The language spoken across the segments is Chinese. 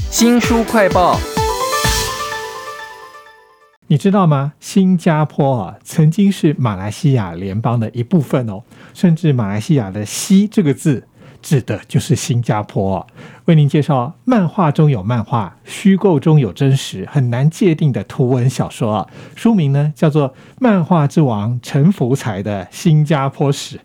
新书快报，你知道吗？新加坡，曾经是马来西亚联邦的一部分哦，甚至马来西亚的“西”这个字指的就是新加坡。为您介绍，漫画中有漫画，虚构中有真实，很难界定的图文小说。书名呢叫做《漫画之王陈福才的新加坡史》。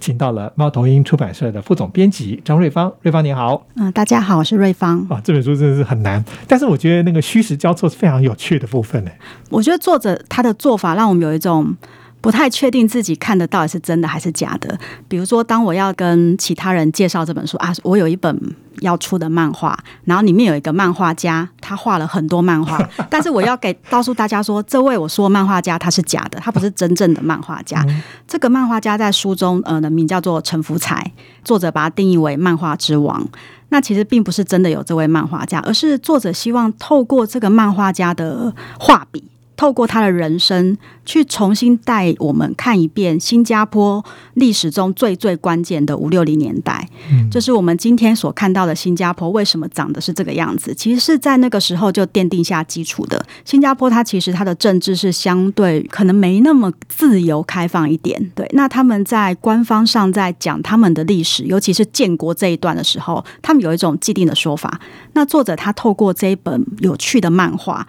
请到了猫头鹰出版社的副总编辑张瑞芳，瑞芳你好，嗯，大家好，我是瑞芳。啊，这本书真的是很难，但是我觉得那个虚实交错是非常有趣的部分呢。我觉得作者他的做法让我们有一种。不太确定自己看的到底是真的还是假的。比如说，当我要跟其他人介绍这本书啊，我有一本要出的漫画，然后里面有一个漫画家，他画了很多漫画，但是我要给告诉大家说，这位我说漫画家他是假的，他不是真正的漫画家。这个漫画家在书中呃的名叫做陈福才，作者把他定义为漫画之王。那其实并不是真的有这位漫画家，而是作者希望透过这个漫画家的画笔。透过他的人生，去重新带我们看一遍新加坡历史中最最关键的五六零年代，就是我们今天所看到的新加坡为什么长得是这个样子，其实是在那个时候就奠定下基础的。新加坡它其实它的政治是相对可能没那么自由开放一点，对。那他们在官方上在讲他们的历史，尤其是建国这一段的时候，他们有一种既定的说法。那作者他透过这一本有趣的漫画。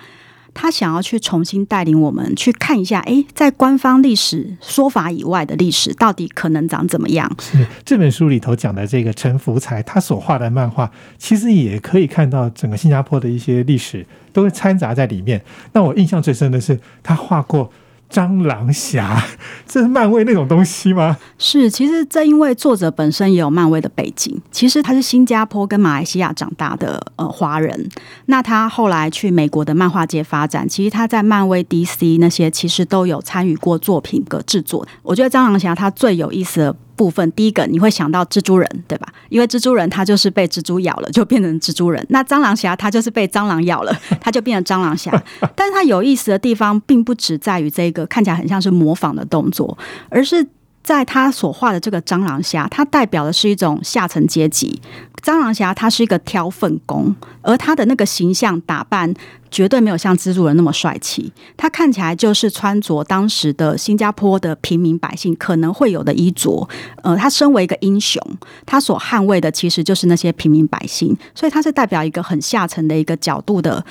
他想要去重新带领我们去看一下，哎，在官方历史说法以外的历史到底可能长怎么样？是这本书里头讲的这个陈福才，他所画的漫画，其实也可以看到整个新加坡的一些历史都会掺杂在里面。那我印象最深的是他画过。蟑螂侠，这是漫威那种东西吗？是，其实这因为作者本身也有漫威的背景，其实他是新加坡跟马来西亚长大的呃华人，那他后来去美国的漫画界发展，其实他在漫威、DC 那些其实都有参与过作品的制作。我觉得蟑螂侠他最有意思的。部分第一个你会想到蜘蛛人，对吧？因为蜘蛛人他就是被蜘蛛咬了，就变成蜘蛛人。那蟑螂侠他就是被蟑螂咬了，他就变成蟑螂侠。但是他有意思的地方，并不只在于这个看起来很像是模仿的动作，而是。在他所画的这个蟑螂侠，它代表的是一种下层阶级。蟑螂侠他是一个挑粪工，而他的那个形象打扮绝对没有像蜘蛛人那么帅气。他看起来就是穿着当时的新加坡的平民百姓可能会有的衣着。呃，他身为一个英雄，他所捍卫的其实就是那些平民百姓，所以他是代表一个很下层的一个角度的。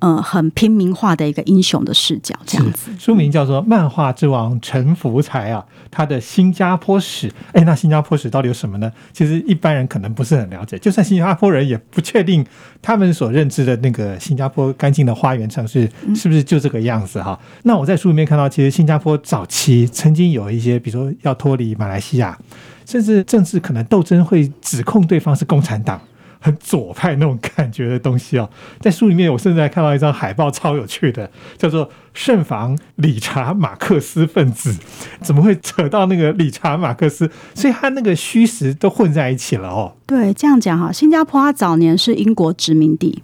呃，很平民化的一个英雄的视角，这样子。书名叫做《漫画之王陈福才》啊，他的新加坡史。哎，那新加坡史到底有什么呢？其实一般人可能不是很了解，就算新加坡人也不确定他们所认知的那个新加坡干净的花园城市是不是就这个样子哈。那我在书里面看到，其实新加坡早期曾经有一些，比如说要脱离马来西亚，甚至政治可能斗争会指控对方是共产党。很左派那种感觉的东西啊，在书里面我甚至还看到一张海报，超有趣的，叫做。慎防理查马克思分子，怎么会扯到那个理查马克思？所以他那个虚实都混在一起了哦。对，这样讲哈，新加坡它早年是英国殖民地，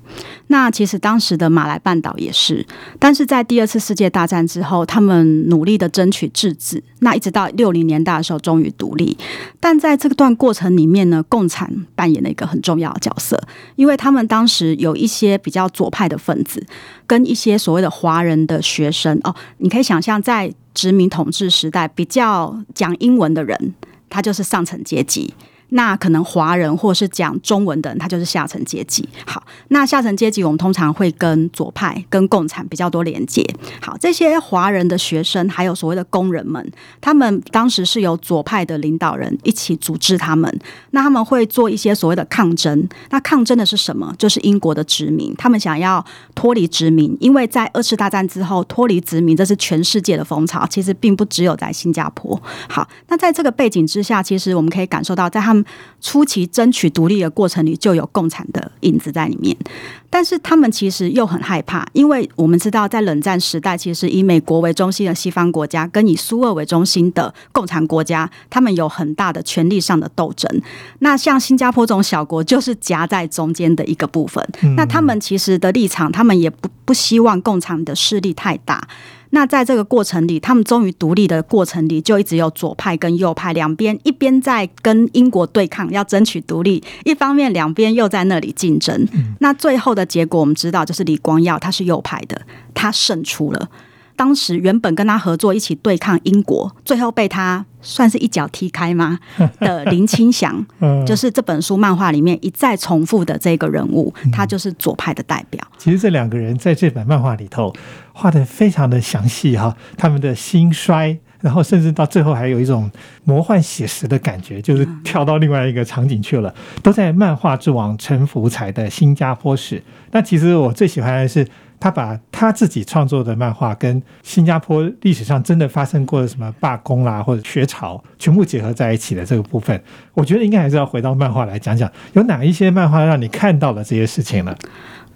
那其实当时的马来半岛也是，但是在第二次世界大战之后，他们努力的争取自治，那一直到六零年代的时候终于独立。但在这段过程里面呢，共产扮演了一个很重要的角色，因为他们当时有一些比较左派的分子。跟一些所谓的华人的学生哦，你可以想象，在殖民统治时代，比较讲英文的人，他就是上层阶级。那可能华人或是讲中文的人，他就是下层阶级。好，那下层阶级我们通常会跟左派、跟共产比较多连接。好，这些华人的学生还有所谓的工人们，他们当时是由左派的领导人一起组织他们。那他们会做一些所谓的抗争。那抗争的是什么？就是英国的殖民，他们想要脱离殖民，因为在二次大战之后脱离殖民，这是全世界的风潮，其实并不只有在新加坡。好，那在这个背景之下，其实我们可以感受到，在他们初期争取独立的过程里，就有共产的影子在里面。但是他们其实又很害怕，因为我们知道，在冷战时代，其实以美国为中心的西方国家跟以苏俄为中心的共产国家，他们有很大的权力上的斗争。那像新加坡这种小国，就是夹在中间的一个部分。那他们其实的立场，他们也不不希望共产的势力太大。那在这个过程里，他们终于独立的过程里，就一直有左派跟右派两边，一边在跟英国对抗，要争取独立；一方面，两边又在那里竞争。那最后的结果，我们知道，就是李光耀他是右派的，他胜出了。当时原本跟他合作一起对抗英国，最后被他算是一脚踢开吗？的林清祥，就是这本书漫画里面一再重复的这个人物，他就是左派的代表。其实这两个人在这本漫画里头画的非常的详细哈，他们的兴衰，然后甚至到最后还有一种魔幻写实的感觉，就是跳到另外一个场景去了，都在漫画之王陈福才的新加坡史。那其实我最喜欢的是。他把他自己创作的漫画跟新加坡历史上真的发生过的什么罢工啦或者学潮全部结合在一起的这个部分，我觉得应该还是要回到漫画来讲讲，有哪一些漫画让你看到了这些事情呢？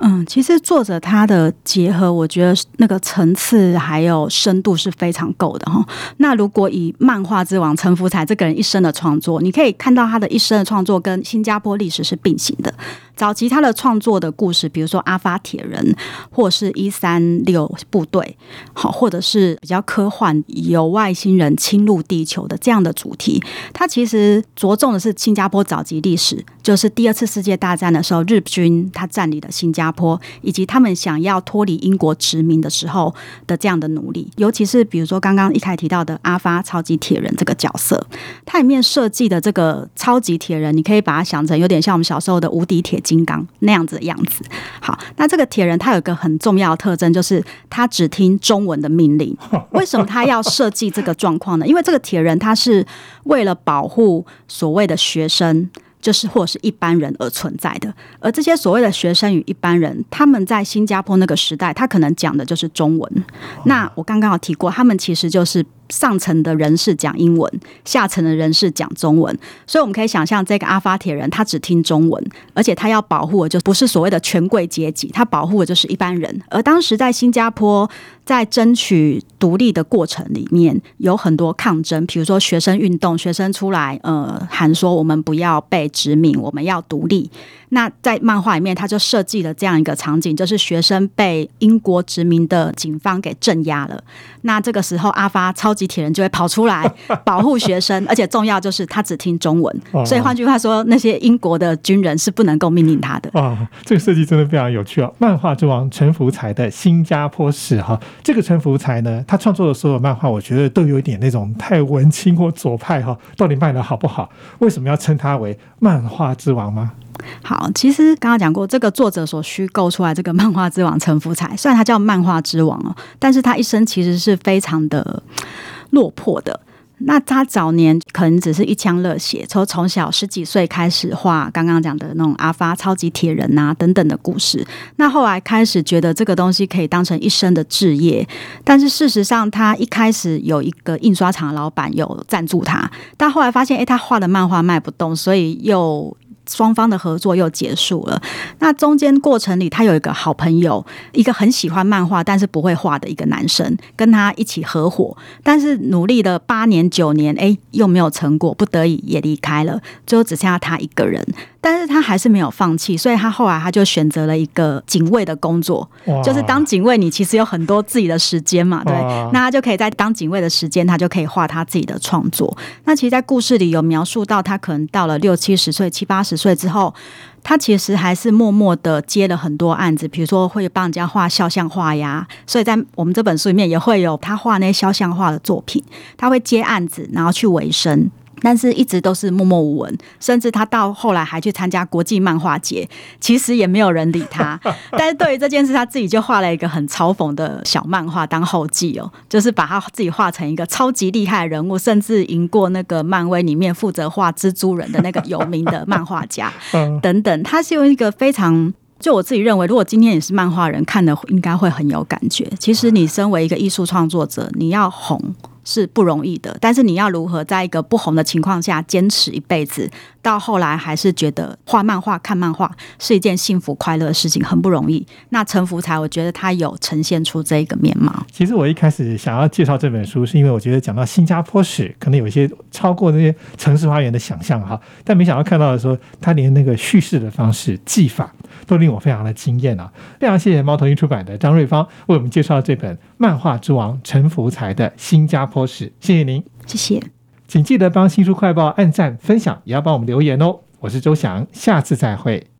嗯，其实作者他的结合，我觉得那个层次还有深度是非常够的哈。那如果以漫画之王陈福才这个人一生的创作，你可以看到他的一生的创作跟新加坡历史是并行的。早期他的创作的故事，比如说阿发铁人，或是一三六部队，好，或者是比较科幻有外星人侵入地球的这样的主题，他其实着重的是新加坡早期历史，就是第二次世界大战的时候，日军他占领了新加坡，以及他们想要脱离英国殖民的时候的这样的努力。尤其是比如说刚刚一开提到的阿发超级铁人这个角色，它里面设计的这个超级铁人，你可以把它想成有点像我们小时候的无敌铁。金刚那样子的样子，好，那这个铁人他有一个很重要的特征，就是他只听中文的命令。为什么他要设计这个状况呢？因为这个铁人他是为了保护所谓的学生，就是或是一般人而存在的。而这些所谓的学生与一般人，他们在新加坡那个时代，他可能讲的就是中文。那我刚刚有提过，他们其实就是。上层的人士讲英文，下层的人士讲中文，所以我们可以想象，这个阿发铁人他只听中文，而且他要保护的就不是所谓的权贵阶级，他保护的就是一般人。而当时在新加坡，在争取独立的过程里面，有很多抗争，比如说学生运动，学生出来呃喊说我们不要被殖民，我们要独立。那在漫画里面，他就设计了这样一个场景，就是学生被英国殖民的警方给镇压了。那这个时候，阿发超级铁人就会跑出来 保护学生，而且重要就是他只听中文，所以换句话说，那些英国的军人是不能够命令他的。啊，这个设计真的非常有趣哦！漫画之王陈福才的新加坡史哈，这个陈福才呢，他创作的所有漫画，我觉得都有一点那种太文青或左派哈，到底卖的好不好？为什么要称他为漫画之王吗？好，其实刚刚讲过，这个作者所虚构出来这个漫画之王陈福才，虽然他叫漫画之王哦，但是他一生其实是非常的落魄的。那他早年可能只是一腔热血，从从小十几岁开始画刚刚讲的那种阿发超级铁人啊等等的故事。那后来开始觉得这个东西可以当成一生的志业，但是事实上他一开始有一个印刷厂的老板有赞助他，但后来发现，哎，他画的漫画卖不动，所以又。双方的合作又结束了。那中间过程里，他有一个好朋友，一个很喜欢漫画但是不会画的一个男生，跟他一起合伙，但是努力了八年九年，哎，又没有成果，不得已也离开了，最后只剩下他一个人。但是他还是没有放弃，所以他后来他就选择了一个警卫的工作，就是当警卫，你其实有很多自己的时间嘛，对，那他就可以在当警卫的时间，他就可以画他自己的创作。那其实，在故事里有描述到，他可能到了六七十岁、七八十岁之后，他其实还是默默的接了很多案子，比如说会帮人家画肖像画呀。所以在我们这本书里面也会有他画那些肖像画的作品，他会接案子，然后去维生。但是一直都是默默无闻，甚至他到后来还去参加国际漫画节，其实也没有人理他。但是对于这件事，他自己就画了一个很嘲讽的小漫画当后记哦，就是把他自己画成一个超级厉害的人物，甚至赢过那个漫威里面负责画蜘蛛人的那个有名的漫画家 等等。他是用一个非常，就我自己认为，如果今天你是漫画人看的，应该会很有感觉。其实你身为一个艺术创作者，你要红。是不容易的。但是你要如何在一个不红的情况下坚持一辈子，到后来还是觉得画漫画、看漫画是一件幸福快乐的事情，很不容易。那陈福才，我觉得他有呈现出这一个面貌。其实我一开始想要介绍这本书，是因为我觉得讲到新加坡史，可能有一些超过那些城市花园的想象哈。但没想到看到的时候，他连那个叙事的方式、技法都令我非常的惊艳啊！非常谢谢猫头鹰出版的张瑞芳为我们介绍这本漫画之王陈福才的新加坡史，谢谢您，谢谢。请记得帮新书快报按赞、分享，也要帮我们留言哦。我是周翔，下次再会。